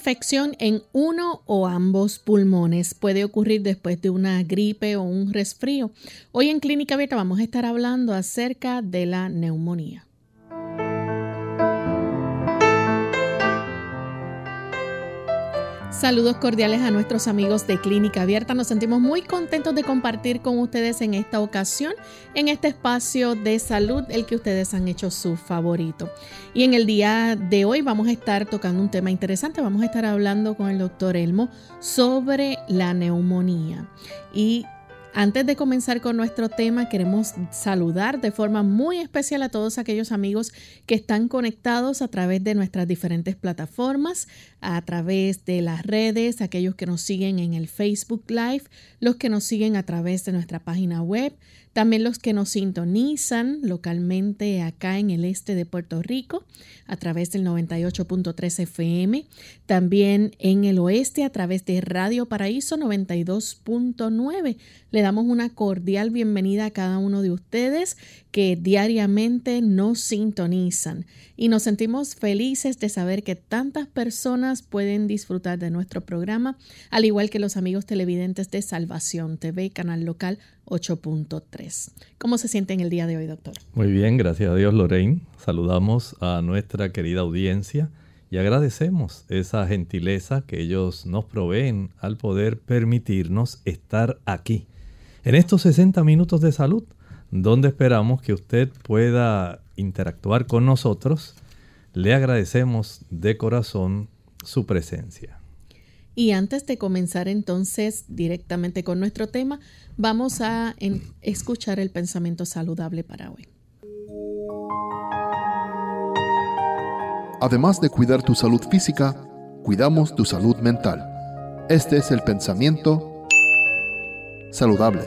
Infección en uno o ambos pulmones. Puede ocurrir después de una gripe o un resfrío. Hoy en Clínica Abierta vamos a estar hablando acerca de la neumonía. Saludos cordiales a nuestros amigos de Clínica Abierta. Nos sentimos muy contentos de compartir con ustedes en esta ocasión, en este espacio de salud, el que ustedes han hecho su favorito. Y en el día de hoy vamos a estar tocando un tema interesante. Vamos a estar hablando con el doctor Elmo sobre la neumonía. Y antes de comenzar con nuestro tema, queremos saludar de forma muy especial a todos aquellos amigos que están conectados a través de nuestras diferentes plataformas, a través de las redes, aquellos que nos siguen en el Facebook Live, los que nos siguen a través de nuestra página web, también los que nos sintonizan localmente acá en el este de Puerto Rico a través del 98.3 FM, también en el oeste a través de Radio Paraíso 92.9. Le damos una cordial bienvenida a cada uno de ustedes que diariamente nos sintonizan y nos sentimos felices de saber que tantas personas pueden disfrutar de nuestro programa, al igual que los amigos televidentes de Salvación TV, canal local 8.3. ¿Cómo se siente en el día de hoy, doctor? Muy bien, gracias a Dios, Lorraine. Saludamos a nuestra querida audiencia y agradecemos esa gentileza que ellos nos proveen al poder permitirnos estar aquí, en estos 60 minutos de salud donde esperamos que usted pueda interactuar con nosotros. Le agradecemos de corazón su presencia. Y antes de comenzar entonces directamente con nuestro tema, vamos a escuchar el pensamiento saludable para hoy. Además de cuidar tu salud física, cuidamos tu salud mental. Este es el pensamiento saludable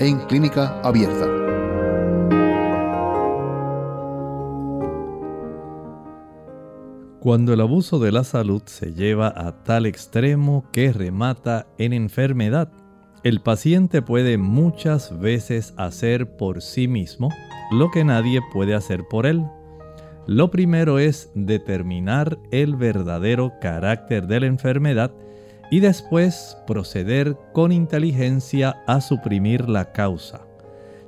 en clínica abierta. Cuando el abuso de la salud se lleva a tal extremo que remata en enfermedad, el paciente puede muchas veces hacer por sí mismo lo que nadie puede hacer por él. Lo primero es determinar el verdadero carácter de la enfermedad y después proceder con inteligencia a suprimir la causa.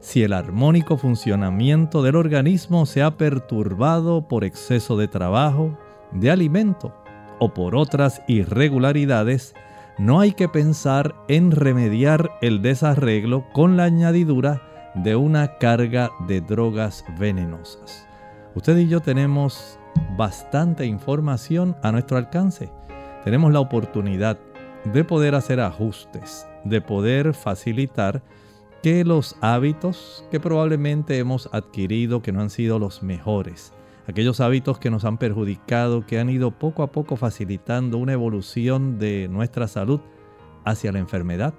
Si el armónico funcionamiento del organismo se ha perturbado por exceso de trabajo, de alimento o por otras irregularidades, no hay que pensar en remediar el desarreglo con la añadidura de una carga de drogas venenosas. Usted y yo tenemos bastante información a nuestro alcance. Tenemos la oportunidad de poder hacer ajustes, de poder facilitar que los hábitos que probablemente hemos adquirido que no han sido los mejores, aquellos hábitos que nos han perjudicado, que han ido poco a poco facilitando una evolución de nuestra salud hacia la enfermedad.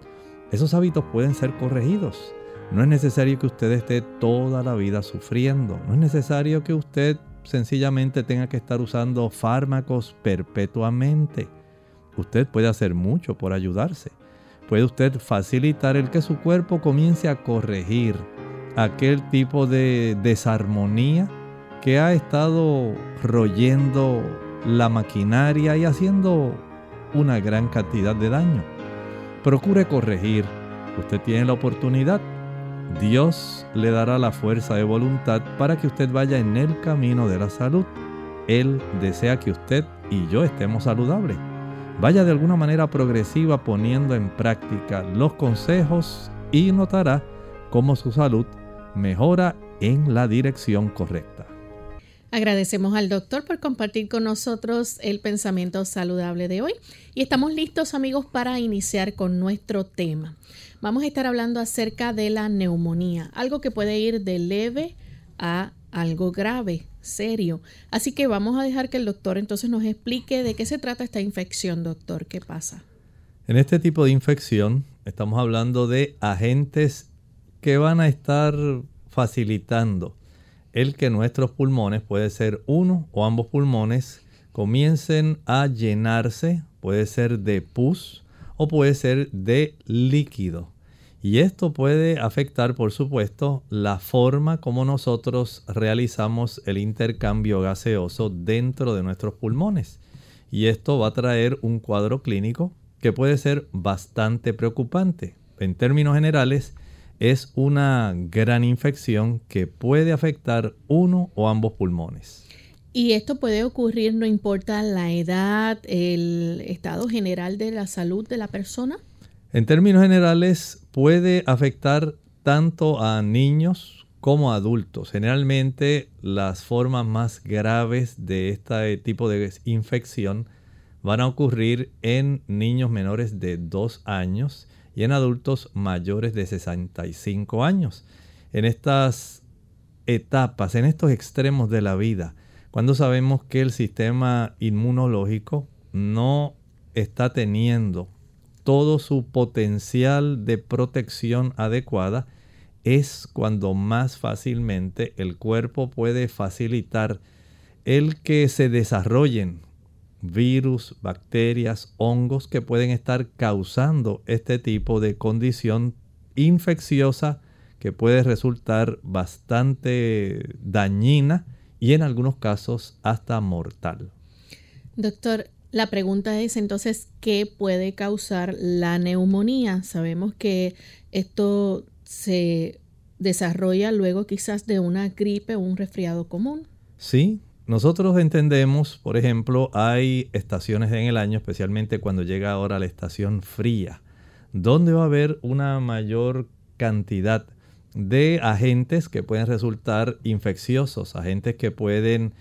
Esos hábitos pueden ser corregidos. No es necesario que usted esté toda la vida sufriendo. No es necesario que usted sencillamente tenga que estar usando fármacos perpetuamente. Usted puede hacer mucho por ayudarse. Puede usted facilitar el que su cuerpo comience a corregir aquel tipo de desarmonía que ha estado royendo la maquinaria y haciendo una gran cantidad de daño. Procure corregir. Usted tiene la oportunidad. Dios le dará la fuerza de voluntad para que usted vaya en el camino de la salud. Él desea que usted y yo estemos saludables. Vaya de alguna manera progresiva poniendo en práctica los consejos y notará cómo su salud mejora en la dirección correcta. Agradecemos al doctor por compartir con nosotros el pensamiento saludable de hoy y estamos listos amigos para iniciar con nuestro tema. Vamos a estar hablando acerca de la neumonía, algo que puede ir de leve a algo grave, serio. Así que vamos a dejar que el doctor entonces nos explique de qué se trata esta infección, doctor. ¿Qué pasa? En este tipo de infección estamos hablando de agentes que van a estar facilitando el que nuestros pulmones, puede ser uno o ambos pulmones, comiencen a llenarse, puede ser de pus o puede ser de líquido. Y esto puede afectar, por supuesto, la forma como nosotros realizamos el intercambio gaseoso dentro de nuestros pulmones. Y esto va a traer un cuadro clínico que puede ser bastante preocupante. En términos generales, es una gran infección que puede afectar uno o ambos pulmones. Y esto puede ocurrir no importa la edad, el estado general de la salud de la persona. En términos generales, puede afectar tanto a niños como a adultos. Generalmente las formas más graves de este tipo de infección van a ocurrir en niños menores de 2 años y en adultos mayores de 65 años. En estas etapas, en estos extremos de la vida, cuando sabemos que el sistema inmunológico no está teniendo todo su potencial de protección adecuada, es cuando más fácilmente el cuerpo puede facilitar el que se desarrollen virus, bacterias, hongos que pueden estar causando este tipo de condición infecciosa que puede resultar bastante dañina y en algunos casos hasta mortal. Doctor, la pregunta es entonces, ¿qué puede causar la neumonía? Sabemos que esto se desarrolla luego quizás de una gripe o un resfriado común. Sí, nosotros entendemos, por ejemplo, hay estaciones en el año, especialmente cuando llega ahora la estación fría, donde va a haber una mayor cantidad de agentes que pueden resultar infecciosos, agentes que pueden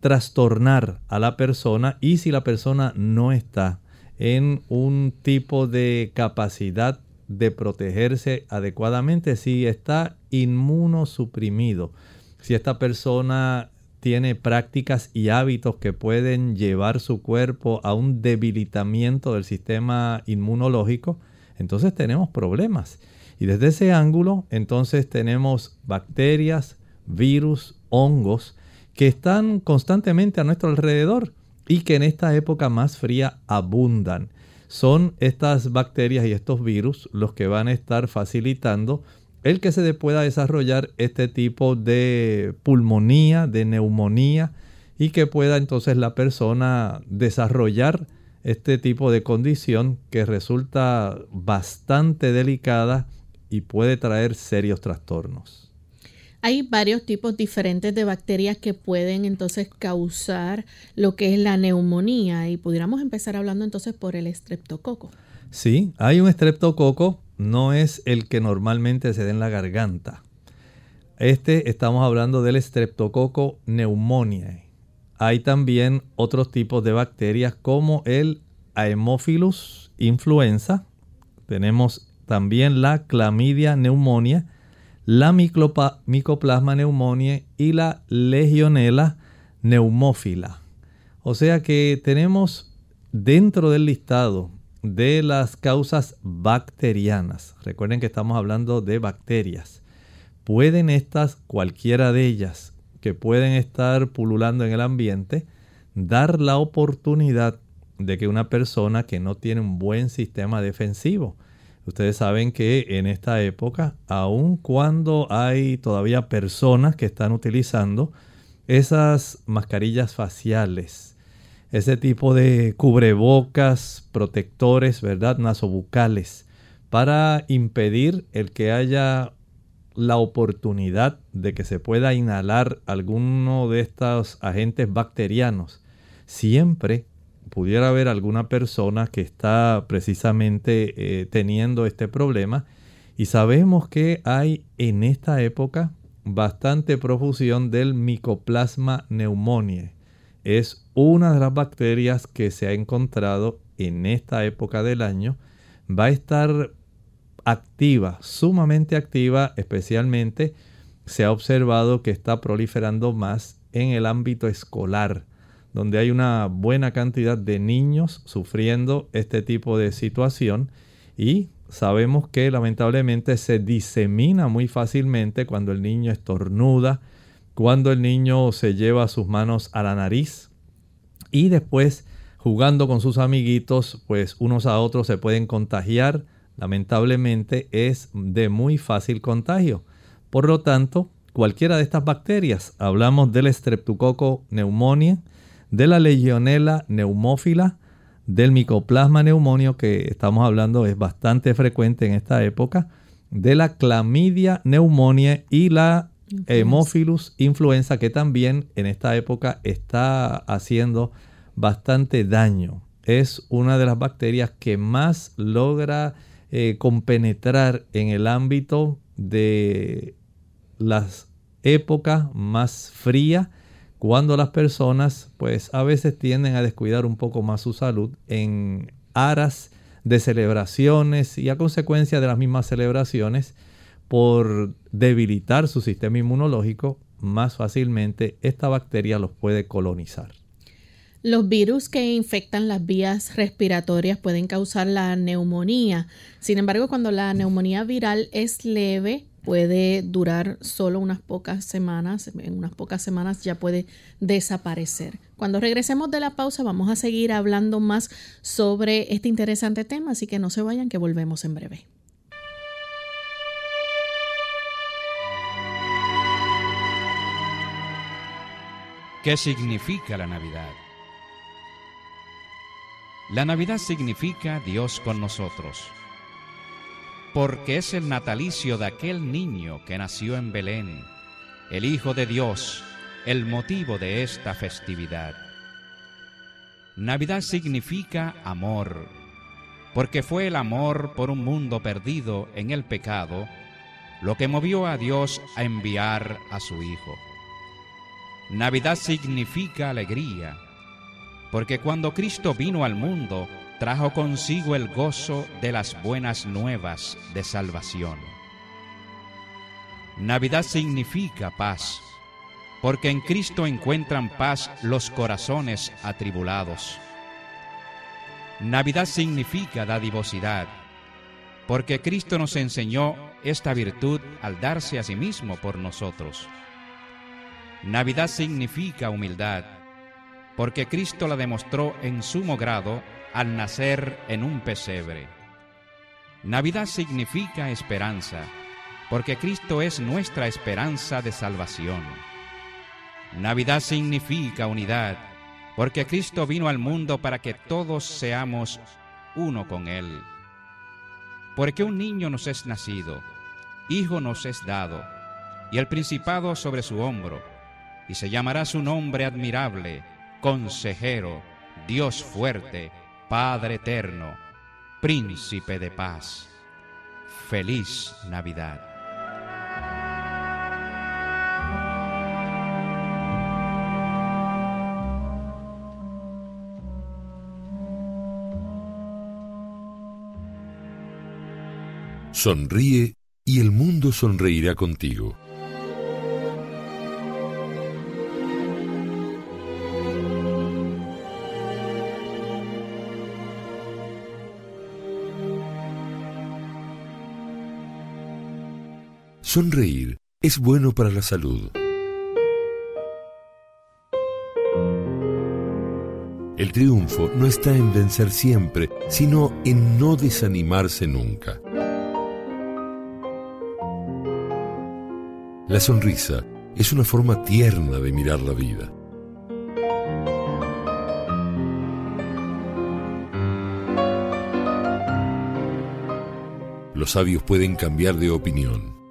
trastornar a la persona y si la persona no está en un tipo de capacidad de protegerse adecuadamente, si está inmunosuprimido, si esta persona tiene prácticas y hábitos que pueden llevar su cuerpo a un debilitamiento del sistema inmunológico, entonces tenemos problemas. Y desde ese ángulo, entonces tenemos bacterias, virus, hongos que están constantemente a nuestro alrededor y que en esta época más fría abundan. Son estas bacterias y estos virus los que van a estar facilitando el que se pueda desarrollar este tipo de pulmonía, de neumonía y que pueda entonces la persona desarrollar este tipo de condición que resulta bastante delicada y puede traer serios trastornos. Hay varios tipos diferentes de bacterias que pueden entonces causar lo que es la neumonía y pudiéramos empezar hablando entonces por el estreptococo. Sí, hay un estreptococo no es el que normalmente se da en la garganta. Este estamos hablando del Streptococcus pneumoniae. Hay también otros tipos de bacterias como el Haemophilus influenza. Tenemos también la Clamidia pneumonia, la Mycoplasma pneumoniae y la Legionella pneumófila. O sea que tenemos dentro del listado de las causas bacterianas. Recuerden que estamos hablando de bacterias. Pueden estas, cualquiera de ellas, que pueden estar pululando en el ambiente, dar la oportunidad de que una persona que no tiene un buen sistema defensivo, ustedes saben que en esta época, aun cuando hay todavía personas que están utilizando esas mascarillas faciales, ese tipo de cubrebocas, protectores, ¿verdad? Nasobucales, para impedir el que haya la oportunidad de que se pueda inhalar alguno de estos agentes bacterianos. Siempre pudiera haber alguna persona que está precisamente eh, teniendo este problema y sabemos que hay en esta época bastante profusión del micoplasma pneumoniae es una de las bacterias que se ha encontrado en esta época del año. Va a estar activa, sumamente activa, especialmente se ha observado que está proliferando más en el ámbito escolar, donde hay una buena cantidad de niños sufriendo este tipo de situación y sabemos que lamentablemente se disemina muy fácilmente cuando el niño estornuda, cuando el niño se lleva sus manos a la nariz y después jugando con sus amiguitos, pues unos a otros se pueden contagiar. Lamentablemente es de muy fácil contagio. Por lo tanto, cualquiera de estas bacterias, hablamos del streptococo pneumonia, de la legionela neumófila, del micoplasma neumonio que estamos hablando es bastante frecuente en esta época, de la clamidia neumonia y la Hemophilus influenza que también en esta época está haciendo bastante daño. Es una de las bacterias que más logra eh, compenetrar en el ámbito de las épocas más frías cuando las personas pues a veces tienden a descuidar un poco más su salud en aras de celebraciones y a consecuencia de las mismas celebraciones por debilitar su sistema inmunológico más fácilmente esta bacteria los puede colonizar. Los virus que infectan las vías respiratorias pueden causar la neumonía. Sin embargo, cuando la neumonía viral es leve, puede durar solo unas pocas semanas, en unas pocas semanas ya puede desaparecer. Cuando regresemos de la pausa vamos a seguir hablando más sobre este interesante tema, así que no se vayan que volvemos en breve. ¿Qué significa la Navidad? La Navidad significa Dios con nosotros porque es el natalicio de aquel niño que nació en Belén, el Hijo de Dios, el motivo de esta festividad. Navidad significa amor, porque fue el amor por un mundo perdido en el pecado lo que movió a Dios a enviar a su Hijo. Navidad significa alegría, porque cuando Cristo vino al mundo, trajo consigo el gozo de las buenas nuevas de salvación. Navidad significa paz, porque en Cristo encuentran paz los corazones atribulados. Navidad significa dadivosidad, porque Cristo nos enseñó esta virtud al darse a sí mismo por nosotros. Navidad significa humildad, porque Cristo la demostró en sumo grado al nacer en un pesebre. Navidad significa esperanza, porque Cristo es nuestra esperanza de salvación. Navidad significa unidad, porque Cristo vino al mundo para que todos seamos uno con Él. Porque un niño nos es nacido, hijo nos es dado, y el principado sobre su hombro, y se llamará su nombre admirable, consejero, Dios fuerte, Padre eterno, príncipe de paz. Feliz Navidad. Sonríe y el mundo sonreirá contigo. Sonreír es bueno para la salud. El triunfo no está en vencer siempre, sino en no desanimarse nunca. La sonrisa es una forma tierna de mirar la vida. Los sabios pueden cambiar de opinión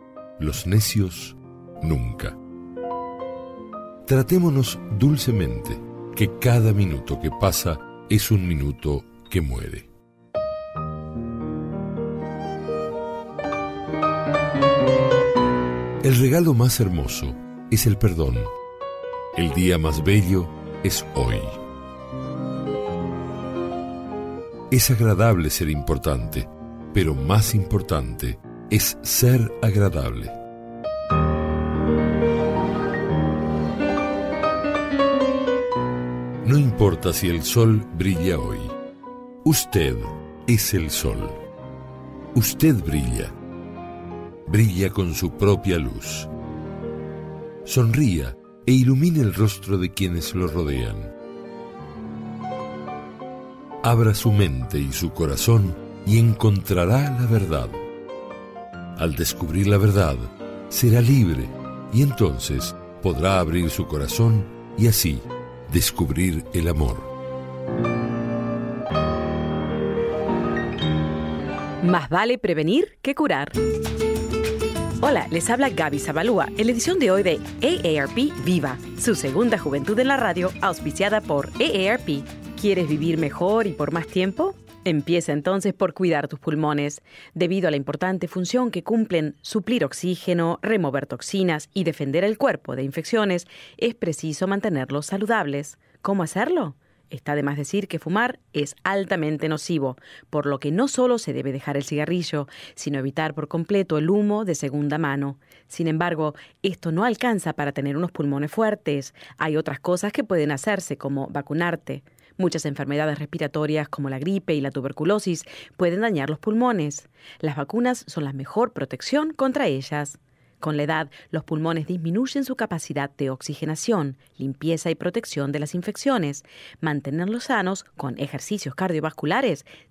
los necios nunca. Tratémonos dulcemente, que cada minuto que pasa es un minuto que muere. El regalo más hermoso es el perdón. El día más bello es hoy. Es agradable ser importante, pero más importante es ser agradable. No importa si el sol brilla hoy. Usted es el sol. Usted brilla. Brilla con su propia luz. Sonría e ilumine el rostro de quienes lo rodean. Abra su mente y su corazón y encontrará la verdad. Al descubrir la verdad, será libre y entonces podrá abrir su corazón y así descubrir el amor. Más vale prevenir que curar. Hola, les habla Gaby Zabalúa en la edición de hoy de AARP Viva, su segunda juventud en la radio, auspiciada por AARP. ¿Quieres vivir mejor y por más tiempo? Empieza entonces por cuidar tus pulmones. Debido a la importante función que cumplen suplir oxígeno, remover toxinas y defender el cuerpo de infecciones, es preciso mantenerlos saludables. ¿Cómo hacerlo? Está de más decir que fumar es altamente nocivo, por lo que no solo se debe dejar el cigarrillo, sino evitar por completo el humo de segunda mano. Sin embargo, esto no alcanza para tener unos pulmones fuertes. Hay otras cosas que pueden hacerse, como vacunarte. Muchas enfermedades respiratorias como la gripe y la tuberculosis pueden dañar los pulmones. Las vacunas son la mejor protección contra ellas. Con la edad, los pulmones disminuyen su capacidad de oxigenación, limpieza y protección de las infecciones. Mantenerlos sanos con ejercicios cardiovasculares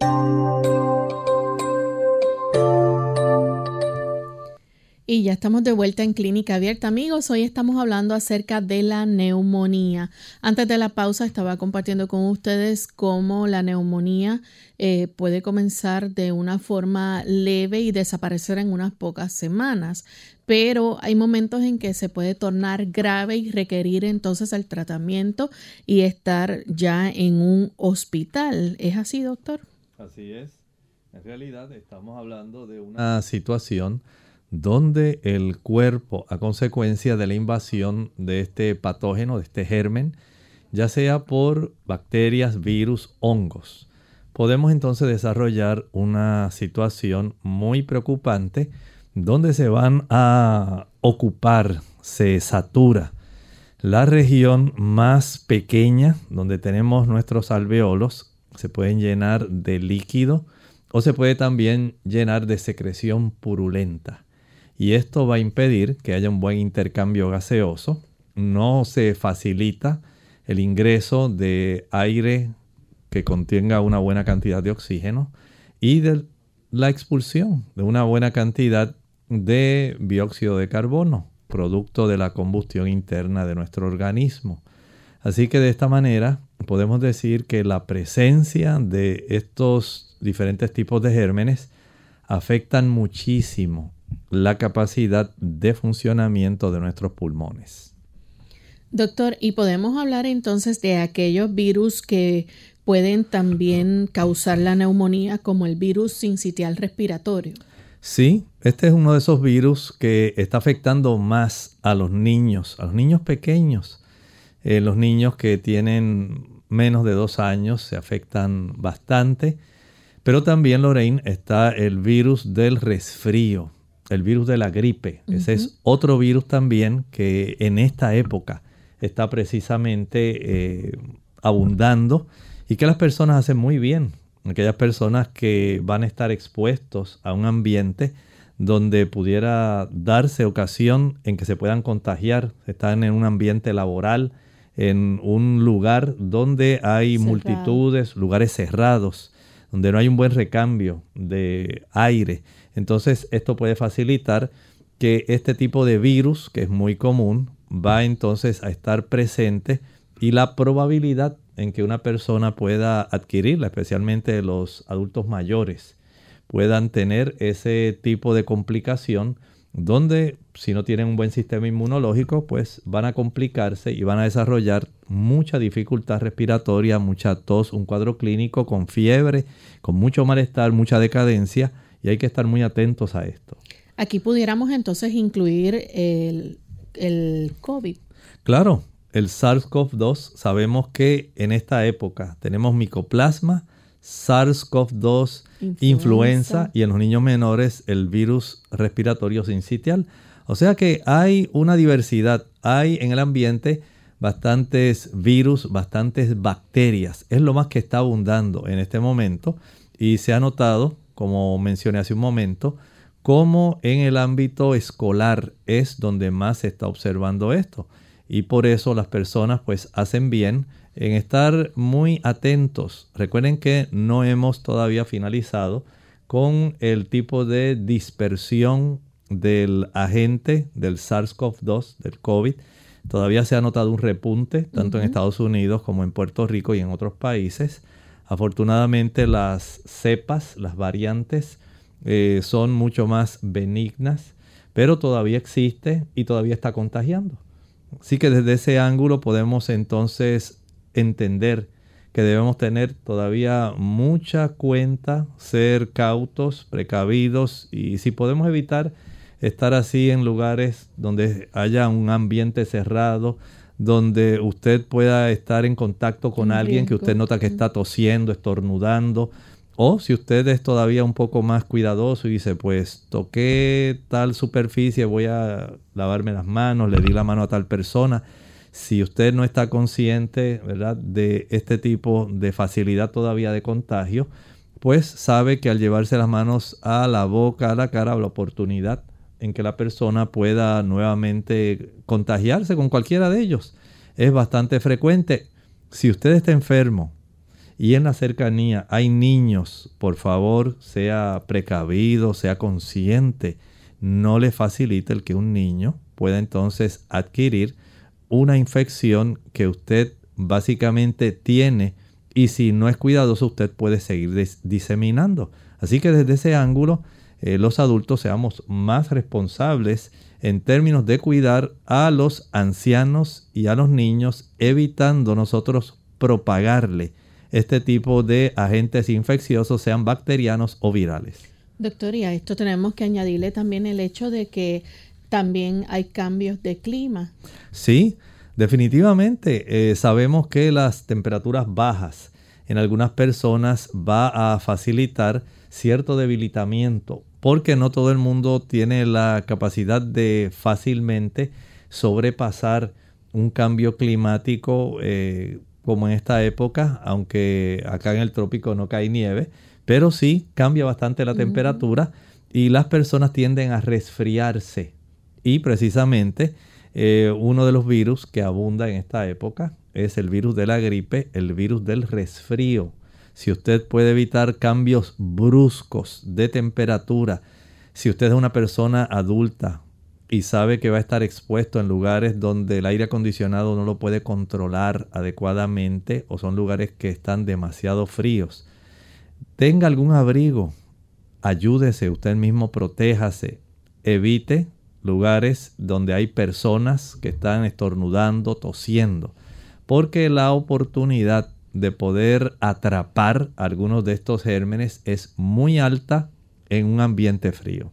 아! Y ya estamos de vuelta en Clínica Abierta, amigos. Hoy estamos hablando acerca de la neumonía. Antes de la pausa estaba compartiendo con ustedes cómo la neumonía eh, puede comenzar de una forma leve y desaparecer en unas pocas semanas, pero hay momentos en que se puede tornar grave y requerir entonces el tratamiento y estar ya en un hospital. ¿Es así, doctor? Así es. En realidad estamos hablando de una situación donde el cuerpo, a consecuencia de la invasión de este patógeno, de este germen, ya sea por bacterias, virus, hongos, podemos entonces desarrollar una situación muy preocupante donde se van a ocupar, se satura la región más pequeña donde tenemos nuestros alveolos, se pueden llenar de líquido o se puede también llenar de secreción purulenta y esto va a impedir que haya un buen intercambio gaseoso. No se facilita el ingreso de aire que contenga una buena cantidad de oxígeno y de la expulsión de una buena cantidad de dióxido de carbono, producto de la combustión interna de nuestro organismo. Así que de esta manera podemos decir que la presencia de estos diferentes tipos de gérmenes afectan muchísimo la capacidad de funcionamiento de nuestros pulmones. Doctor, ¿y podemos hablar entonces de aquellos virus que pueden también causar la neumonía como el virus sincitial respiratorio? Sí, este es uno de esos virus que está afectando más a los niños, a los niños pequeños. Eh, los niños que tienen menos de dos años se afectan bastante. Pero también, Lorraine, está el virus del resfrío el virus de la gripe. Ese es otro virus también que en esta época está precisamente eh, abundando y que las personas hacen muy bien. Aquellas personas que van a estar expuestos a un ambiente donde pudiera darse ocasión en que se puedan contagiar, están en un ambiente laboral, en un lugar donde hay multitudes, lugares cerrados, donde no hay un buen recambio de aire entonces esto puede facilitar que este tipo de virus, que es muy común, va entonces a estar presente y la probabilidad en que una persona pueda adquirirla, especialmente los adultos mayores, puedan tener ese tipo de complicación, donde si no tienen un buen sistema inmunológico, pues van a complicarse y van a desarrollar mucha dificultad respiratoria, mucha tos, un cuadro clínico con fiebre, con mucho malestar, mucha decadencia y hay que estar muy atentos a esto. Aquí pudiéramos entonces incluir el, el COVID. Claro, el SARS-CoV-2, sabemos que en esta época tenemos micoplasma, SARS-CoV-2, influenza. y en los niños menores el virus respiratorio sincitial. O sea que hay una diversidad, hay en el ambiente bastantes virus, bastantes bacterias. Es lo más que está abundando en este momento y se ha notado, como mencioné hace un momento, como en el ámbito escolar es donde más se está observando esto. Y por eso las personas pues hacen bien en estar muy atentos. Recuerden que no hemos todavía finalizado con el tipo de dispersión del agente del SARS-CoV-2, del COVID. Todavía se ha notado un repunte, tanto en Estados Unidos como en Puerto Rico y en otros países. Afortunadamente las cepas, las variantes, eh, son mucho más benignas, pero todavía existe y todavía está contagiando. Así que desde ese ángulo podemos entonces entender que debemos tener todavía mucha cuenta, ser cautos, precavidos y si podemos evitar estar así en lugares donde haya un ambiente cerrado, donde usted pueda estar en contacto con alguien que usted nota que está tosiendo, estornudando, o si usted es todavía un poco más cuidadoso y dice, pues toqué tal superficie, voy a lavarme las manos, le di la mano a tal persona. Si usted no está consciente, ¿verdad?, de este tipo de facilidad todavía de contagio, pues sabe que al llevarse las manos a la boca, a la cara, la oportunidad en que la persona pueda nuevamente contagiarse con cualquiera de ellos es bastante frecuente. Si usted está enfermo, y en la cercanía hay niños, por favor, sea precavido, sea consciente. No le facilite el que un niño pueda entonces adquirir una infección que usted básicamente tiene y si no es cuidadoso usted puede seguir diseminando. Así que desde ese ángulo eh, los adultos seamos más responsables en términos de cuidar a los ancianos y a los niños evitando nosotros propagarle este tipo de agentes infecciosos, sean bacterianos o virales. Doctor, y a esto tenemos que añadirle también el hecho de que también hay cambios de clima. Sí, definitivamente. Eh, sabemos que las temperaturas bajas en algunas personas va a facilitar cierto debilitamiento, porque no todo el mundo tiene la capacidad de fácilmente sobrepasar un cambio climático eh, como en esta época, aunque acá en el trópico no cae nieve, pero sí cambia bastante la temperatura y las personas tienden a resfriarse. Y precisamente eh, uno de los virus que abunda en esta época es el virus de la gripe, el virus del resfrío. Si usted puede evitar cambios bruscos de temperatura, si usted es una persona adulta y sabe que va a estar expuesto en lugares donde el aire acondicionado no lo puede controlar adecuadamente o son lugares que están demasiado fríos, tenga algún abrigo, ayúdese, usted mismo protéjase, evite lugares donde hay personas que están estornudando, tosiendo, porque la oportunidad de poder atrapar algunos de estos gérmenes es muy alta en un ambiente frío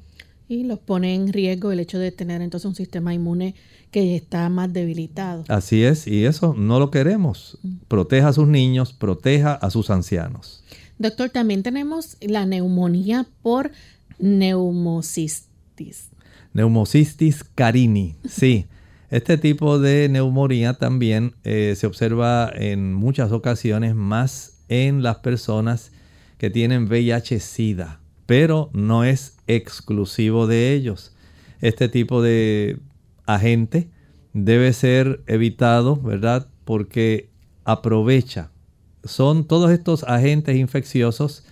y los pone en riesgo el hecho de tener entonces un sistema inmune que está más debilitado. Así es, y eso no lo queremos. Proteja a sus niños, proteja a sus ancianos. Doctor, también tenemos la neumonía por neumocistis. Neumocistis carini, sí. Este tipo de neumonía también eh, se observa en muchas ocasiones más en las personas que tienen VIH-Sida pero no es exclusivo de ellos. Este tipo de agente debe ser evitado, ¿verdad? Porque aprovecha. Son todos estos agentes infecciosos,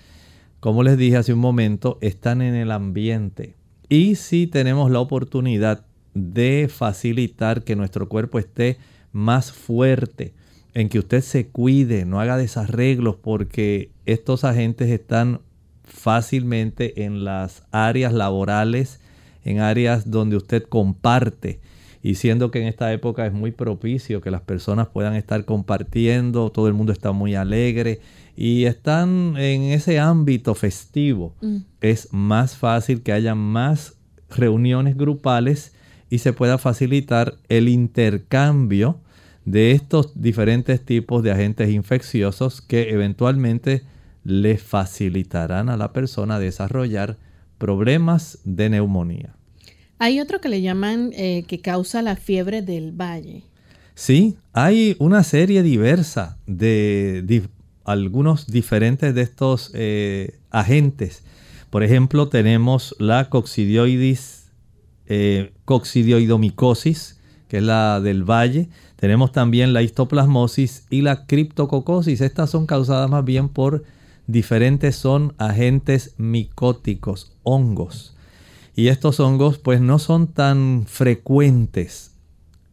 como les dije hace un momento, están en el ambiente. Y si tenemos la oportunidad de facilitar que nuestro cuerpo esté más fuerte, en que usted se cuide, no haga desarreglos porque estos agentes están fácilmente en las áreas laborales, en áreas donde usted comparte. Y siendo que en esta época es muy propicio que las personas puedan estar compartiendo, todo el mundo está muy alegre y están en ese ámbito festivo, mm. es más fácil que haya más reuniones grupales y se pueda facilitar el intercambio de estos diferentes tipos de agentes infecciosos que eventualmente le facilitarán a la persona desarrollar problemas de neumonía. Hay otro que le llaman eh, que causa la fiebre del valle. Sí, hay una serie diversa de, algunos diferentes de estos eh, agentes. Por ejemplo, tenemos la coccidioides, eh, coccidioidomicosis, que es la del valle. Tenemos también la histoplasmosis y la criptococosis. Estas son causadas más bien por diferentes son agentes micóticos, hongos. Y estos hongos pues no son tan frecuentes.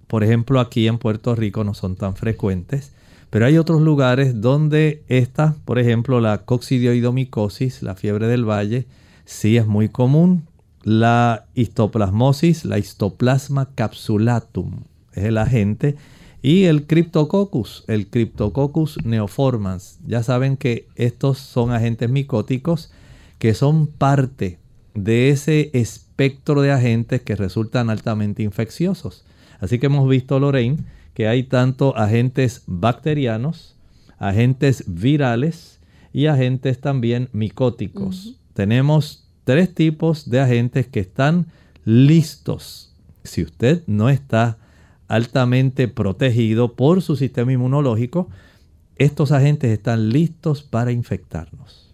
Por ejemplo, aquí en Puerto Rico no son tan frecuentes. Pero hay otros lugares donde esta, por ejemplo, la coccidioidomicosis, la fiebre del valle, sí es muy común. La histoplasmosis, la histoplasma capsulatum, es el agente. Y el Cryptococcus, el Cryptococcus neoformans. Ya saben que estos son agentes micóticos que son parte de ese espectro de agentes que resultan altamente infecciosos. Así que hemos visto, Lorraine, que hay tanto agentes bacterianos, agentes virales y agentes también micóticos. Tenemos tres tipos de agentes que están listos. Si usted no está altamente protegido por su sistema inmunológico, estos agentes están listos para infectarnos.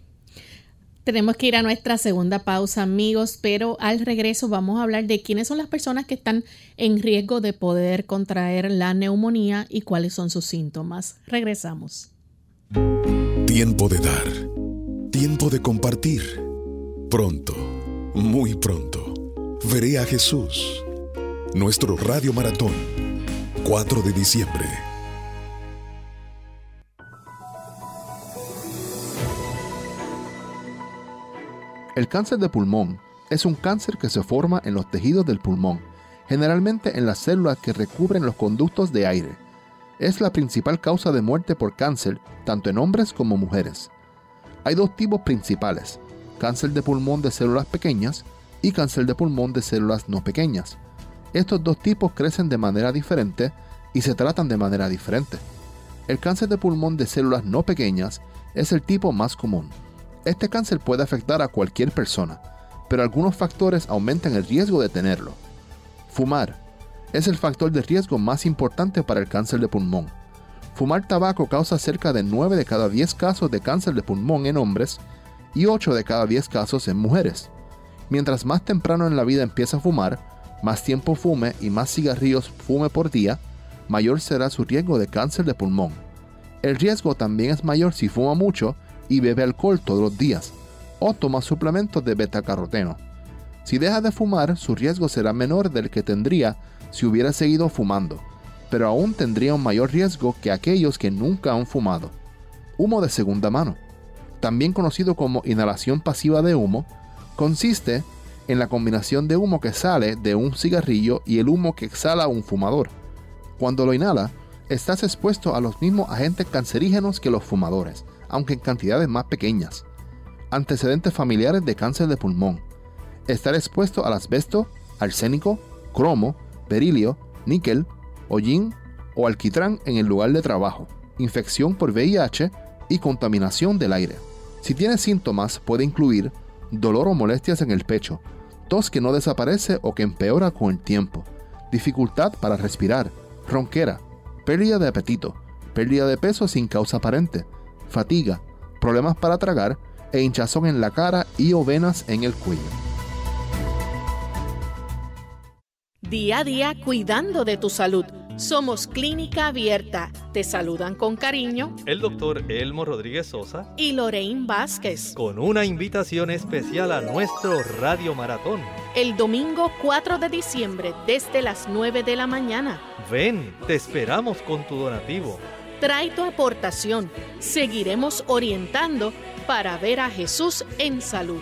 Tenemos que ir a nuestra segunda pausa, amigos, pero al regreso vamos a hablar de quiénes son las personas que están en riesgo de poder contraer la neumonía y cuáles son sus síntomas. Regresamos. Tiempo de dar. Tiempo de compartir. Pronto, muy pronto, veré a Jesús. Nuestro Radio Maratón, 4 de diciembre. El cáncer de pulmón es un cáncer que se forma en los tejidos del pulmón, generalmente en las células que recubren los conductos de aire. Es la principal causa de muerte por cáncer tanto en hombres como mujeres. Hay dos tipos principales, cáncer de pulmón de células pequeñas y cáncer de pulmón de células no pequeñas. Estos dos tipos crecen de manera diferente y se tratan de manera diferente. El cáncer de pulmón de células no pequeñas es el tipo más común. Este cáncer puede afectar a cualquier persona, pero algunos factores aumentan el riesgo de tenerlo. Fumar es el factor de riesgo más importante para el cáncer de pulmón. Fumar tabaco causa cerca de 9 de cada 10 casos de cáncer de pulmón en hombres y 8 de cada 10 casos en mujeres. Mientras más temprano en la vida empieza a fumar, más tiempo fume y más cigarrillos fume por día, mayor será su riesgo de cáncer de pulmón. El riesgo también es mayor si fuma mucho y bebe alcohol todos los días o toma suplementos de betacaroteno. Si deja de fumar, su riesgo será menor del que tendría si hubiera seguido fumando, pero aún tendría un mayor riesgo que aquellos que nunca han fumado. Humo de segunda mano, también conocido como inhalación pasiva de humo, consiste en la combinación de humo que sale de un cigarrillo y el humo que exhala un fumador. Cuando lo inhala, estás expuesto a los mismos agentes cancerígenos que los fumadores, aunque en cantidades más pequeñas. Antecedentes familiares de cáncer de pulmón. Estar expuesto al asbesto, arsénico, cromo, berilio, níquel, hollín o alquitrán en el lugar de trabajo. Infección por VIH y contaminación del aire. Si tiene síntomas puede incluir dolor o molestias en el pecho, tos que no desaparece o que empeora con el tiempo, dificultad para respirar, ronquera, pérdida de apetito, pérdida de peso sin causa aparente, fatiga, problemas para tragar e hinchazón en la cara y o venas en el cuello. Día a día cuidando de tu salud. Somos Clínica Abierta. Te saludan con cariño el doctor Elmo Rodríguez Sosa y Lorraine Vázquez. Con una invitación especial a nuestro Radio Maratón. El domingo 4 de diciembre desde las 9 de la mañana. Ven, te esperamos con tu donativo Trae tu aportación. Seguiremos orientando para ver a Jesús en salud.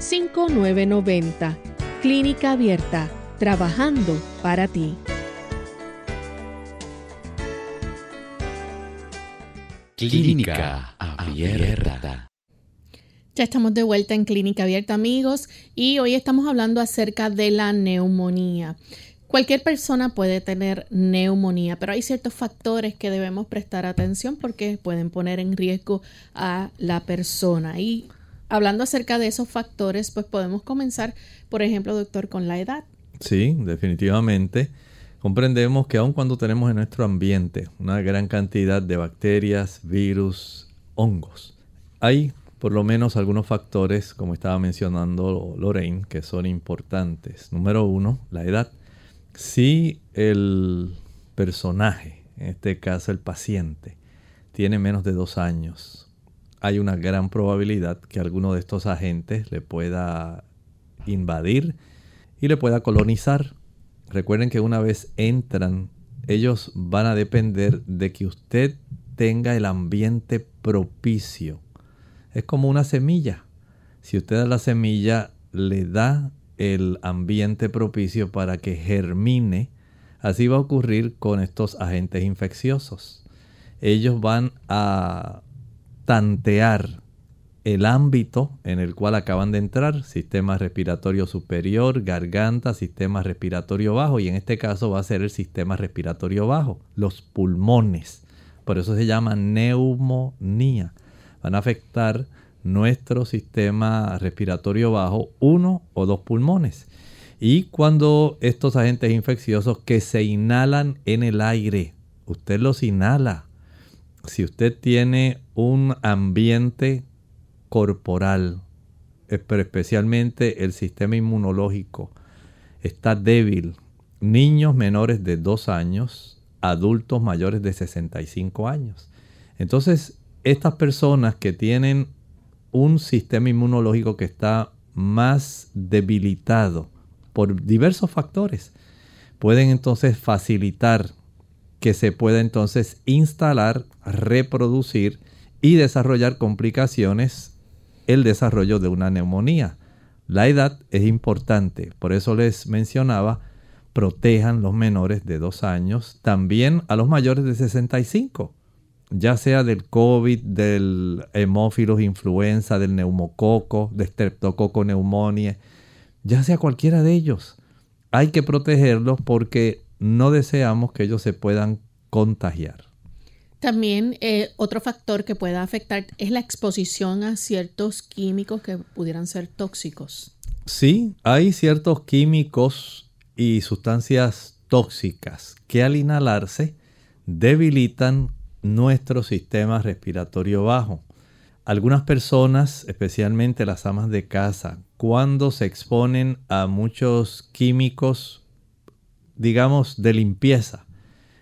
787-282-5990. Clínica Abierta, trabajando para ti. Clínica Abierta. Ya estamos de vuelta en Clínica Abierta, amigos, y hoy estamos hablando acerca de la neumonía. Cualquier persona puede tener neumonía, pero hay ciertos factores que debemos prestar atención porque pueden poner en riesgo a la persona. Y hablando acerca de esos factores, pues podemos comenzar, por ejemplo, doctor, con la edad. Sí, definitivamente. Comprendemos que aun cuando tenemos en nuestro ambiente una gran cantidad de bacterias, virus, hongos, hay por lo menos algunos factores, como estaba mencionando Lorraine, que son importantes. Número uno, la edad. Si el personaje, en este caso el paciente, tiene menos de dos años, hay una gran probabilidad que alguno de estos agentes le pueda invadir y le pueda colonizar. Recuerden que una vez entran, ellos van a depender de que usted tenga el ambiente propicio. Es como una semilla. Si usted a la semilla le da el ambiente propicio para que germine. Así va a ocurrir con estos agentes infecciosos. Ellos van a tantear el ámbito en el cual acaban de entrar, sistema respiratorio superior, garganta, sistema respiratorio bajo, y en este caso va a ser el sistema respiratorio bajo, los pulmones. Por eso se llama neumonía. Van a afectar nuestro sistema respiratorio bajo uno o dos pulmones. Y cuando estos agentes infecciosos que se inhalan en el aire, usted los inhala. Si usted tiene un ambiente corporal, pero especialmente el sistema inmunológico, está débil, niños menores de 2 años, adultos mayores de 65 años. Entonces, estas personas que tienen un sistema inmunológico que está más debilitado por diversos factores, pueden entonces facilitar que se pueda entonces instalar, reproducir y desarrollar complicaciones el desarrollo de una neumonía. La edad es importante, por eso les mencionaba, protejan los menores de 2 años, también a los mayores de 65 ya sea del COVID, del hemófilos influenza, del neumococo, de streptococo neumonía, ya sea cualquiera de ellos. Hay que protegerlos porque no deseamos que ellos se puedan contagiar. También eh, otro factor que pueda afectar es la exposición a ciertos químicos que pudieran ser tóxicos. Sí, hay ciertos químicos y sustancias tóxicas que al inhalarse debilitan nuestro sistema respiratorio bajo. Algunas personas, especialmente las amas de casa, cuando se exponen a muchos químicos, digamos, de limpieza,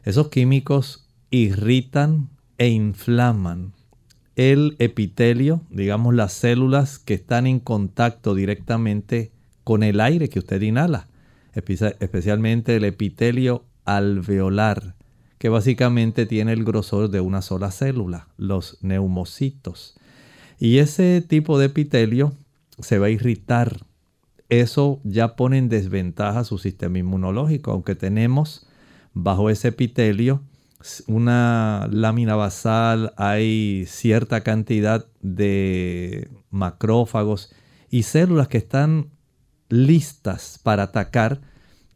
esos químicos irritan e inflaman el epitelio, digamos las células que están en contacto directamente con el aire que usted inhala, especialmente el epitelio alveolar que básicamente tiene el grosor de una sola célula, los neumocitos. Y ese tipo de epitelio se va a irritar. Eso ya pone en desventaja su sistema inmunológico, aunque tenemos bajo ese epitelio una lámina basal, hay cierta cantidad de macrófagos y células que están listas para atacar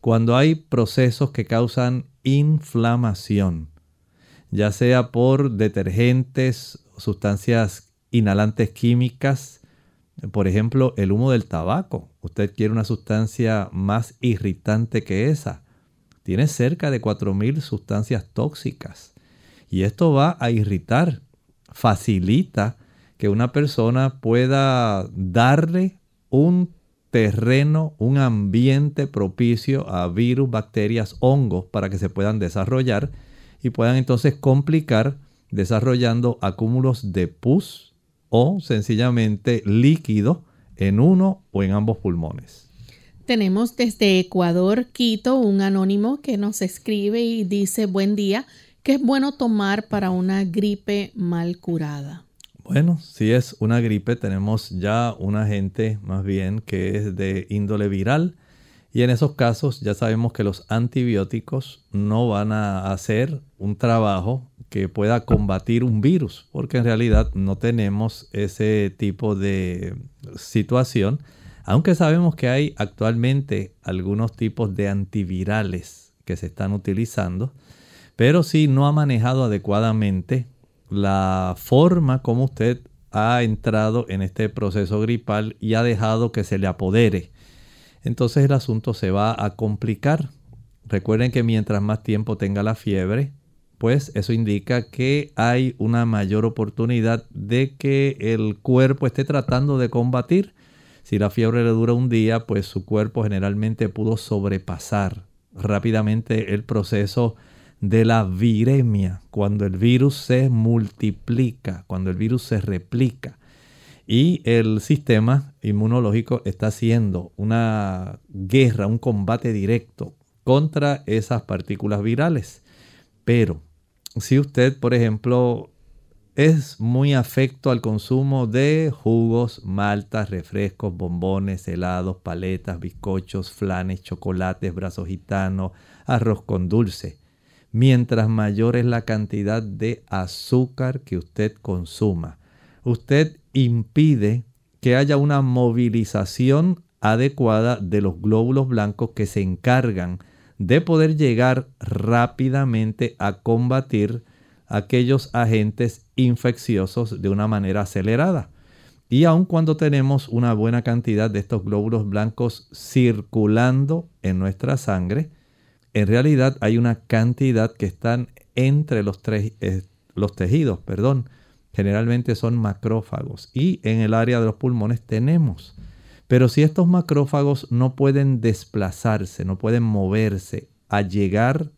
cuando hay procesos que causan inflamación, ya sea por detergentes, sustancias inhalantes químicas, por ejemplo, el humo del tabaco. Usted quiere una sustancia más irritante que esa. Tiene cerca de 4.000 sustancias tóxicas. Y esto va a irritar, facilita que una persona pueda darle un terreno, un ambiente propicio a virus, bacterias, hongos para que se puedan desarrollar y puedan entonces complicar desarrollando acúmulos de pus o sencillamente líquido en uno o en ambos pulmones. Tenemos desde Ecuador, Quito, un anónimo que nos escribe y dice, buen día, ¿qué es bueno tomar para una gripe mal curada? Bueno, si es una gripe, tenemos ya un agente más bien que es de índole viral. Y en esos casos ya sabemos que los antibióticos no van a hacer un trabajo que pueda combatir un virus, porque en realidad no tenemos ese tipo de situación, aunque sabemos que hay actualmente algunos tipos de antivirales que se están utilizando, pero si no ha manejado adecuadamente la forma como usted ha entrado en este proceso gripal y ha dejado que se le apodere. Entonces el asunto se va a complicar. Recuerden que mientras más tiempo tenga la fiebre, pues eso indica que hay una mayor oportunidad de que el cuerpo esté tratando de combatir. Si la fiebre le dura un día, pues su cuerpo generalmente pudo sobrepasar rápidamente el proceso de la viremia, cuando el virus se multiplica, cuando el virus se replica. Y el sistema inmunológico está haciendo una guerra, un combate directo contra esas partículas virales. Pero si usted, por ejemplo, es muy afecto al consumo de jugos, maltas, refrescos, bombones, helados, paletas, bizcochos, flanes, chocolates, brazos gitanos, arroz con dulce, mientras mayor es la cantidad de azúcar que usted consuma. Usted impide que haya una movilización adecuada de los glóbulos blancos que se encargan de poder llegar rápidamente a combatir aquellos agentes infecciosos de una manera acelerada. Y aun cuando tenemos una buena cantidad de estos glóbulos blancos circulando en nuestra sangre, en realidad hay una cantidad que están entre los, tres, eh, los tejidos, perdón. Generalmente son macrófagos y en el área de los pulmones tenemos. Pero si estos macrófagos no pueden desplazarse, no pueden moverse a llegar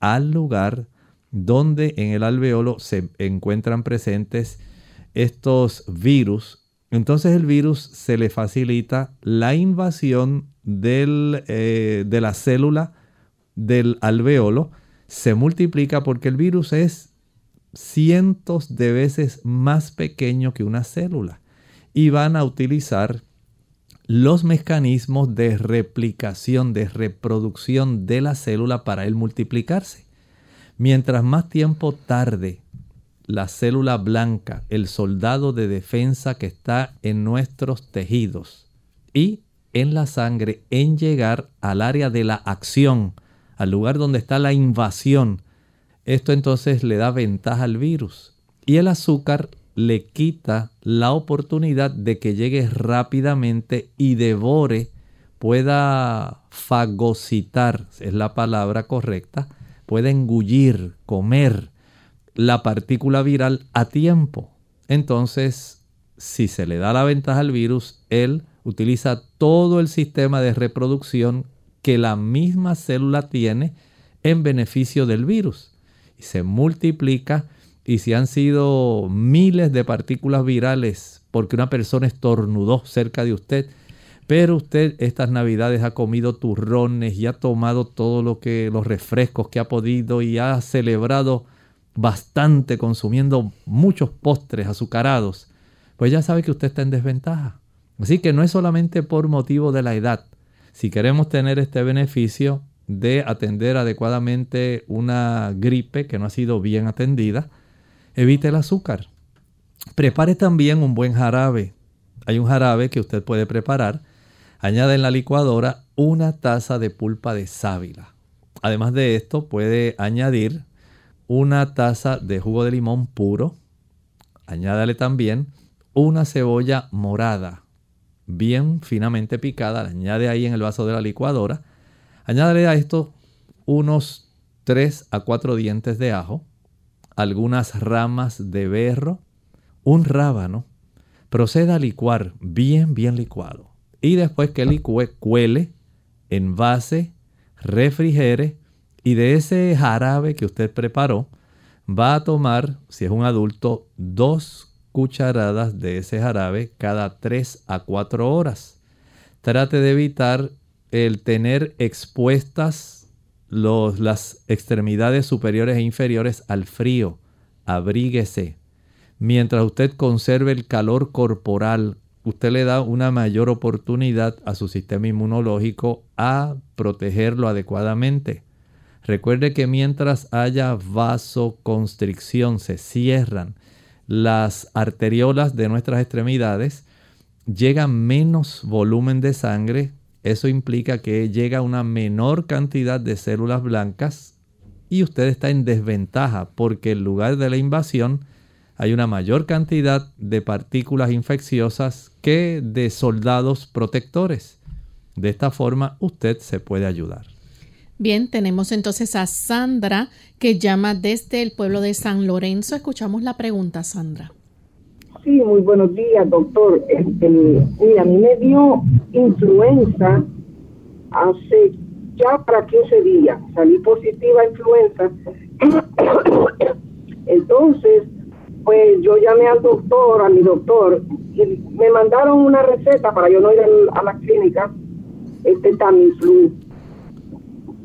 al lugar donde en el alveolo se encuentran presentes estos virus, entonces el virus se le facilita la invasión eh, de la célula del alveolo se multiplica porque el virus es cientos de veces más pequeño que una célula y van a utilizar los mecanismos de replicación, de reproducción de la célula para él multiplicarse. Mientras más tiempo tarde la célula blanca, el soldado de defensa que está en nuestros tejidos y en la sangre en llegar al área de la acción, al lugar donde está la invasión. Esto entonces le da ventaja al virus. Y el azúcar le quita la oportunidad de que llegue rápidamente y devore, pueda fagocitar, es la palabra correcta, pueda engullir, comer la partícula viral a tiempo. Entonces, si se le da la ventaja al virus, él utiliza todo el sistema de reproducción que la misma célula tiene en beneficio del virus. Se multiplica y si han sido miles de partículas virales porque una persona estornudó cerca de usted, pero usted estas navidades ha comido turrones y ha tomado todo lo que los refrescos que ha podido y ha celebrado bastante consumiendo muchos postres azucarados, pues ya sabe que usted está en desventaja. Así que no es solamente por motivo de la edad, si queremos tener este beneficio de atender adecuadamente una gripe que no ha sido bien atendida, evite el azúcar. Prepare también un buen jarabe. Hay un jarabe que usted puede preparar. Añade en la licuadora una taza de pulpa de sábila. Además de esto, puede añadir una taza de jugo de limón puro. Añádale también una cebolla morada bien finamente picada, la añade ahí en el vaso de la licuadora. Añádale a esto unos 3 a 4 dientes de ajo, algunas ramas de berro, un rábano. Proceda a licuar bien, bien licuado. y después que licúe, cuele, envase, refrigere y de ese jarabe que usted preparó, va a tomar, si es un adulto, dos cucharadas de ese jarabe cada 3 a 4 horas. Trate de evitar el tener expuestas los, las extremidades superiores e inferiores al frío. Abríguese. Mientras usted conserve el calor corporal, usted le da una mayor oportunidad a su sistema inmunológico a protegerlo adecuadamente. Recuerde que mientras haya vasoconstricción, se cierran las arteriolas de nuestras extremidades, llega menos volumen de sangre. Eso implica que llega una menor cantidad de células blancas y usted está en desventaja porque en lugar de la invasión hay una mayor cantidad de partículas infecciosas que de soldados protectores. De esta forma usted se puede ayudar. Bien, tenemos entonces a Sandra que llama desde el pueblo de San Lorenzo. Escuchamos la pregunta, Sandra. Sí, muy buenos días, doctor. Este, mira, a mí me dio influenza hace ya para 15 días. Salí positiva a influenza. Entonces, pues yo llamé al doctor, a mi doctor, y me mandaron una receta para yo no ir a la clínica, este Tamiflu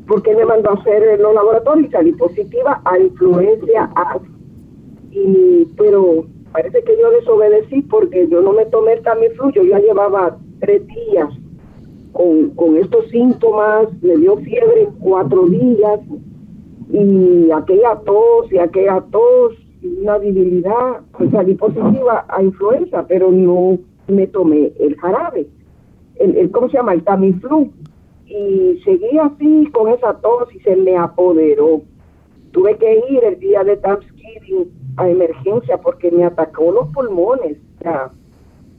porque me mandó a hacer los laboratorios y salí positiva a influencia A. Y, pero parece que yo desobedecí porque yo no me tomé el Tamiflu, yo ya llevaba tres días con, estos síntomas, me dio fiebre cuatro días y aquella tos y aquella tos y una debilidad, pues salí positiva a influenza, pero no me tomé el jarabe, el, el ¿cómo se llama? El Tamiflu y seguí así con esa tos y se me apoderó. Tuve que ir el día de Thanksgiving a emergencia porque me atacó los pulmones.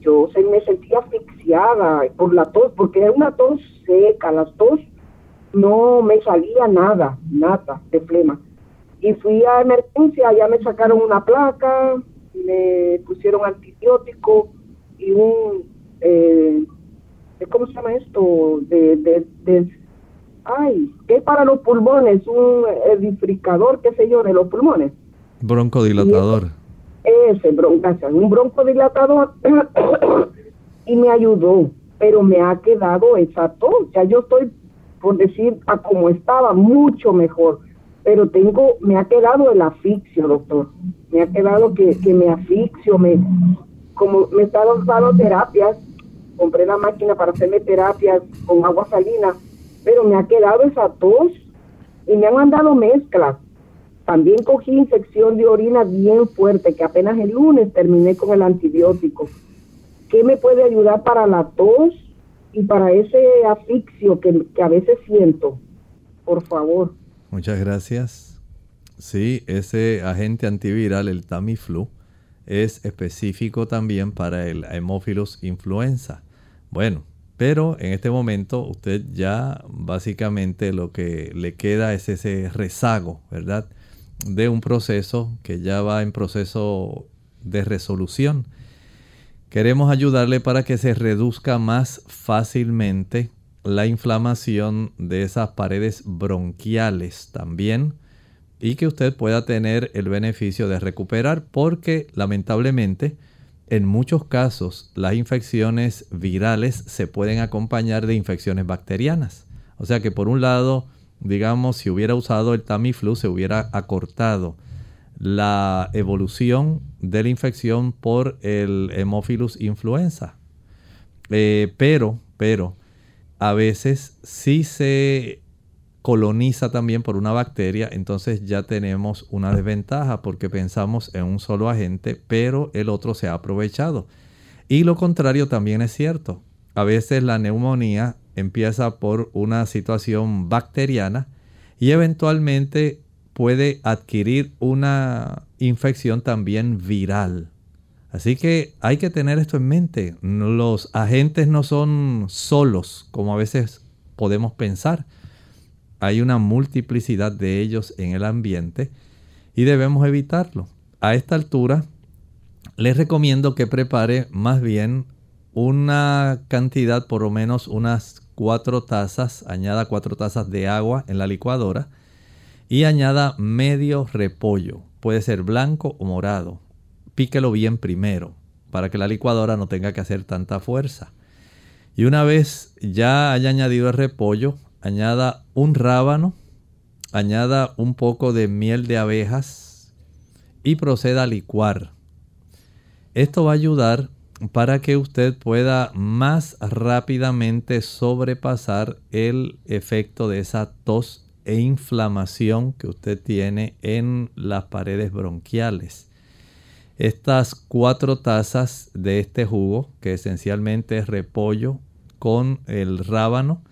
Yo se me sentía asfixiada por la tos, porque era una tos seca, las tos no me salía nada, nada de flema. Y fui a emergencia, ya me sacaron una placa, me pusieron antibiótico y un eh, ¿cómo se llama esto? De, de, de ay, ¿qué para los pulmones? Un edificador, qué sé yo, de los pulmones. Broncodilatador. Ese, ese un broncodilatador y me ayudó, pero me ha quedado esa tos. Ya yo estoy, por decir, a como estaba, mucho mejor. Pero tengo, me ha quedado el asfixio, doctor. Me ha quedado que, que me asfixio, me, como me están dando terapias compré la máquina para hacerme terapias con agua salina, pero me ha quedado esa tos y me han mandado mezclas. También cogí infección de orina bien fuerte, que apenas el lunes terminé con el antibiótico. ¿Qué me puede ayudar para la tos y para ese asfixio que, que a veces siento? Por favor. Muchas gracias. Sí, ese agente antiviral, el Tamiflu, es específico también para el Haemophilus influenza. Bueno, pero en este momento usted ya básicamente lo que le queda es ese rezago, ¿verdad? De un proceso que ya va en proceso de resolución. Queremos ayudarle para que se reduzca más fácilmente la inflamación de esas paredes bronquiales también y que usted pueda tener el beneficio de recuperar porque lamentablemente en muchos casos las infecciones virales se pueden acompañar de infecciones bacterianas. O sea que por un lado, digamos, si hubiera usado el Tamiflu se hubiera acortado la evolución de la infección por el Hemophilus influenza. Eh, pero, pero, a veces sí se coloniza también por una bacteria, entonces ya tenemos una desventaja porque pensamos en un solo agente, pero el otro se ha aprovechado. Y lo contrario también es cierto. A veces la neumonía empieza por una situación bacteriana y eventualmente puede adquirir una infección también viral. Así que hay que tener esto en mente. Los agentes no son solos como a veces podemos pensar hay una multiplicidad de ellos en el ambiente y debemos evitarlo. A esta altura les recomiendo que prepare más bien una cantidad, por lo menos unas cuatro tazas, añada cuatro tazas de agua en la licuadora y añada medio repollo. Puede ser blanco o morado. Píquelo bien primero para que la licuadora no tenga que hacer tanta fuerza. Y una vez ya haya añadido el repollo, añada un rábano, añada un poco de miel de abejas y proceda a licuar. Esto va a ayudar para que usted pueda más rápidamente sobrepasar el efecto de esa tos e inflamación que usted tiene en las paredes bronquiales. Estas cuatro tazas de este jugo, que esencialmente es repollo con el rábano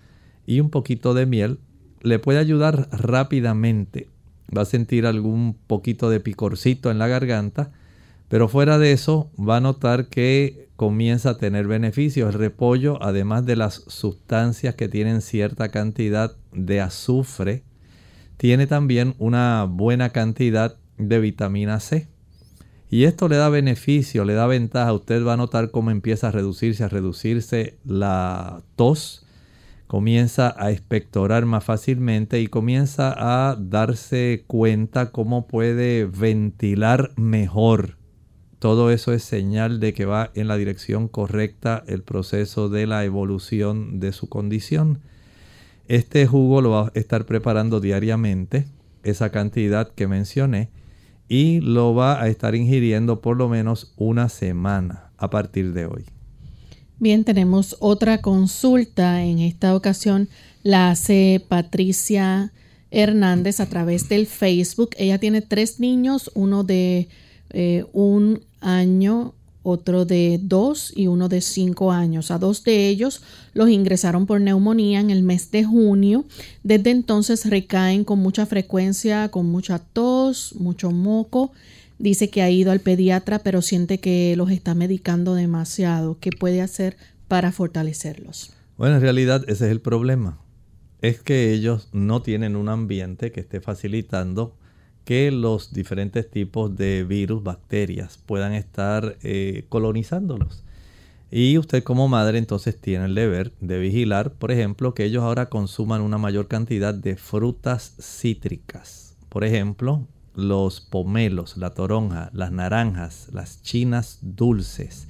y un poquito de miel, le puede ayudar rápidamente. Va a sentir algún poquito de picorcito en la garganta, pero fuera de eso va a notar que comienza a tener beneficios. El repollo, además de las sustancias que tienen cierta cantidad de azufre, tiene también una buena cantidad de vitamina C. Y esto le da beneficio, le da ventaja. Usted va a notar cómo empieza a reducirse, a reducirse la tos. Comienza a expectorar más fácilmente y comienza a darse cuenta cómo puede ventilar mejor. Todo eso es señal de que va en la dirección correcta el proceso de la evolución de su condición. Este jugo lo va a estar preparando diariamente, esa cantidad que mencioné y lo va a estar ingiriendo por lo menos una semana a partir de hoy. Bien, tenemos otra consulta. En esta ocasión la hace Patricia Hernández a través del Facebook. Ella tiene tres niños, uno de eh, un año otro de dos y uno de cinco años. A dos de ellos los ingresaron por neumonía en el mes de junio. Desde entonces recaen con mucha frecuencia, con mucha tos, mucho moco. Dice que ha ido al pediatra, pero siente que los está medicando demasiado. ¿Qué puede hacer para fortalecerlos? Bueno, en realidad ese es el problema. Es que ellos no tienen un ambiente que esté facilitando que los diferentes tipos de virus, bacterias puedan estar eh, colonizándolos. Y usted como madre entonces tiene el deber de vigilar, por ejemplo, que ellos ahora consuman una mayor cantidad de frutas cítricas. Por ejemplo, los pomelos, la toronja, las naranjas, las chinas dulces.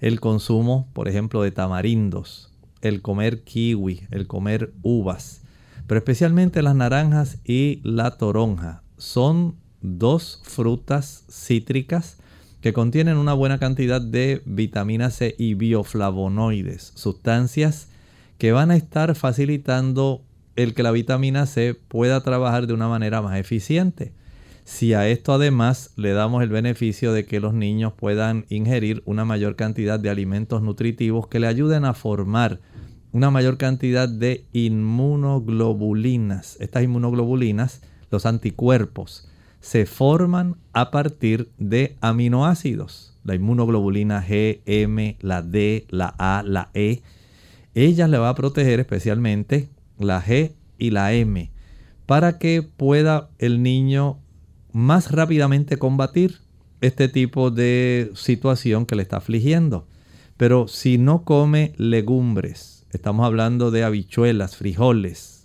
El consumo, por ejemplo, de tamarindos, el comer kiwi, el comer uvas, pero especialmente las naranjas y la toronja son dos frutas cítricas que contienen una buena cantidad de vitamina C y bioflavonoides, sustancias que van a estar facilitando el que la vitamina C pueda trabajar de una manera más eficiente. Si a esto además le damos el beneficio de que los niños puedan ingerir una mayor cantidad de alimentos nutritivos que le ayuden a formar una mayor cantidad de inmunoglobulinas. Estas inmunoglobulinas los anticuerpos se forman a partir de aminoácidos. La inmunoglobulina G, M, la D, la A, la E. Ella le va a proteger especialmente la G y la M para que pueda el niño más rápidamente combatir este tipo de situación que le está afligiendo. Pero si no come legumbres, estamos hablando de habichuelas, frijoles,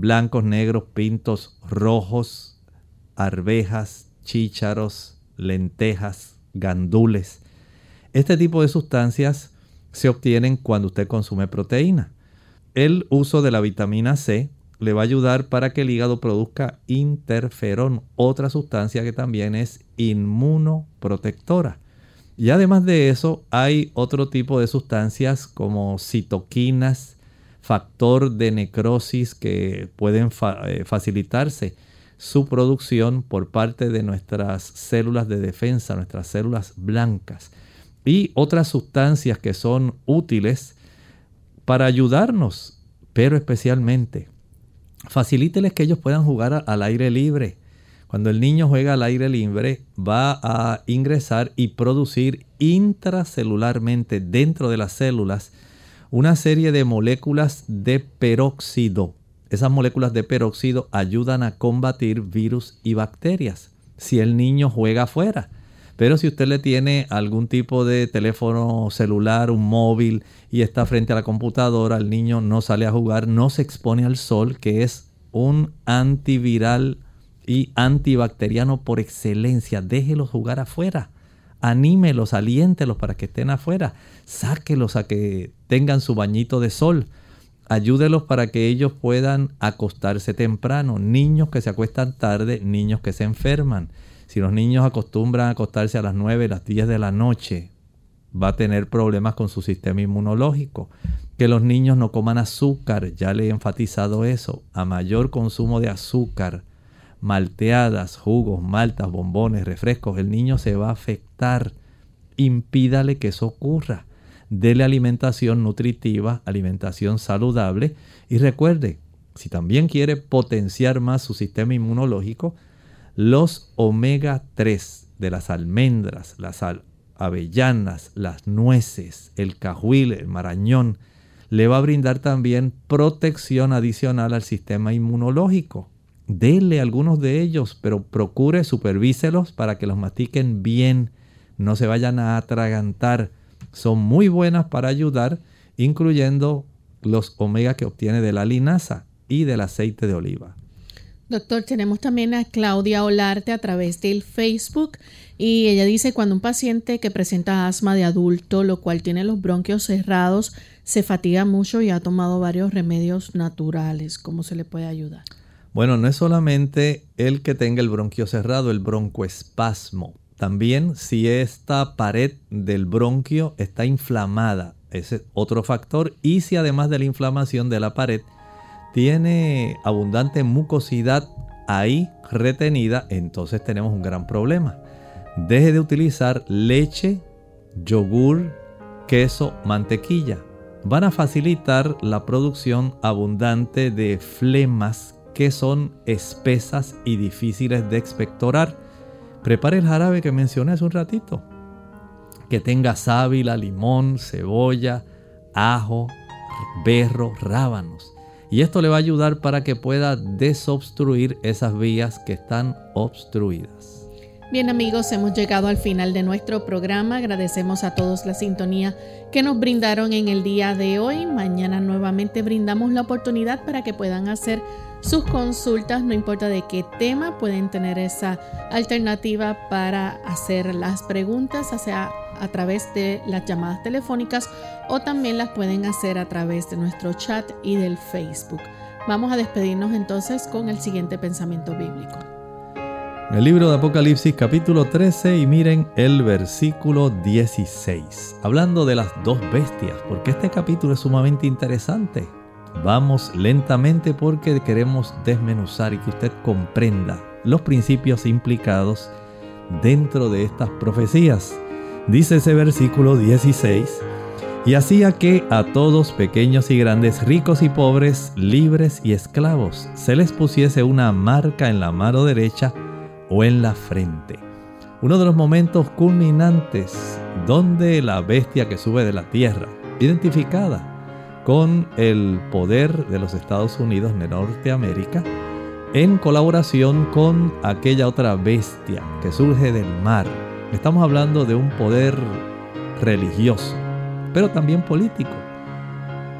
blancos, negros, pintos, rojos, arvejas, chícharos, lentejas, gandules. Este tipo de sustancias se obtienen cuando usted consume proteína. El uso de la vitamina C le va a ayudar para que el hígado produzca interferón, otra sustancia que también es inmunoprotectora. Y además de eso, hay otro tipo de sustancias como citoquinas, factor de necrosis que pueden eh, facilitarse su producción por parte de nuestras células de defensa, nuestras células blancas y otras sustancias que son útiles para ayudarnos, pero especialmente facilíteles que ellos puedan jugar al aire libre. Cuando el niño juega al aire libre va a ingresar y producir intracelularmente dentro de las células una serie de moléculas de peróxido. Esas moléculas de peróxido ayudan a combatir virus y bacterias si el niño juega afuera. Pero si usted le tiene algún tipo de teléfono celular, un móvil y está frente a la computadora, el niño no sale a jugar, no se expone al sol, que es un antiviral y antibacteriano por excelencia. Déjelos jugar afuera. Anímelos, aliéntelos para que estén afuera. Sáquelos a que tengan su bañito de sol. Ayúdelos para que ellos puedan acostarse temprano. Niños que se acuestan tarde, niños que se enferman. Si los niños acostumbran a acostarse a las 9, las 10 de la noche, va a tener problemas con su sistema inmunológico. Que los niños no coman azúcar, ya le he enfatizado eso. A mayor consumo de azúcar, malteadas, jugos, maltas, bombones, refrescos, el niño se va a afectar. Impídale que eso ocurra. Dele alimentación nutritiva, alimentación saludable y recuerde, si también quiere potenciar más su sistema inmunológico, los omega 3 de las almendras, las avellanas, las nueces, el cajuil, el marañón, le va a brindar también protección adicional al sistema inmunológico. Dele algunos de ellos, pero procure supervíselos para que los mastiquen bien, no se vayan a atragantar. Son muy buenas para ayudar, incluyendo los omega que obtiene de la linaza y del aceite de oliva. Doctor, tenemos también a Claudia Olarte a través del Facebook y ella dice cuando un paciente que presenta asma de adulto, lo cual tiene los bronquios cerrados, se fatiga mucho y ha tomado varios remedios naturales, ¿cómo se le puede ayudar? Bueno, no es solamente el que tenga el bronquio cerrado, el broncoespasmo. También si esta pared del bronquio está inflamada, ese es otro factor. Y si además de la inflamación de la pared tiene abundante mucosidad ahí retenida, entonces tenemos un gran problema. Deje de utilizar leche, yogur, queso, mantequilla. Van a facilitar la producción abundante de flemas que son espesas y difíciles de expectorar. Prepare el jarabe que mencioné hace un ratito. Que tenga sábila, limón, cebolla, ajo, berro, rábanos. Y esto le va a ayudar para que pueda desobstruir esas vías que están obstruidas. Bien amigos, hemos llegado al final de nuestro programa. Agradecemos a todos la sintonía que nos brindaron en el día de hoy. Mañana nuevamente brindamos la oportunidad para que puedan hacer sus consultas, no importa de qué tema, pueden tener esa alternativa para hacer las preguntas, sea a través de las llamadas telefónicas o también las pueden hacer a través de nuestro chat y del Facebook. Vamos a despedirnos entonces con el siguiente pensamiento bíblico. El libro de Apocalipsis capítulo 13 y miren el versículo 16, hablando de las dos bestias, porque este capítulo es sumamente interesante. Vamos lentamente porque queremos desmenuzar y que usted comprenda los principios implicados dentro de estas profecías. Dice ese versículo 16, y hacía que a todos, pequeños y grandes, ricos y pobres, libres y esclavos, se les pusiese una marca en la mano derecha o en la frente. Uno de los momentos culminantes donde la bestia que sube de la tierra, identificada con el poder de los Estados Unidos de Norteamérica, en colaboración con aquella otra bestia que surge del mar. Estamos hablando de un poder religioso, pero también político.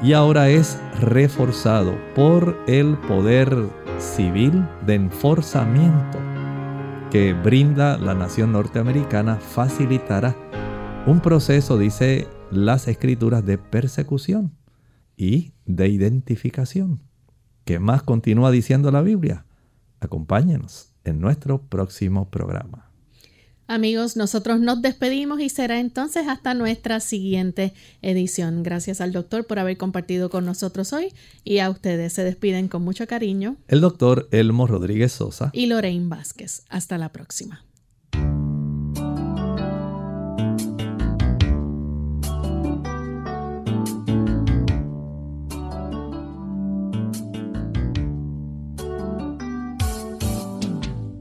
Y ahora es reforzado por el poder civil de enforzamiento que brinda la nación norteamericana facilitará un proceso, dice las escrituras, de persecución y de identificación. ¿Qué más continúa diciendo la Biblia? Acompáñenos en nuestro próximo programa. Amigos, nosotros nos despedimos y será entonces hasta nuestra siguiente edición. Gracias al doctor por haber compartido con nosotros hoy y a ustedes se despiden con mucho cariño. El doctor Elmo Rodríguez Sosa y Lorraine Vázquez. Hasta la próxima.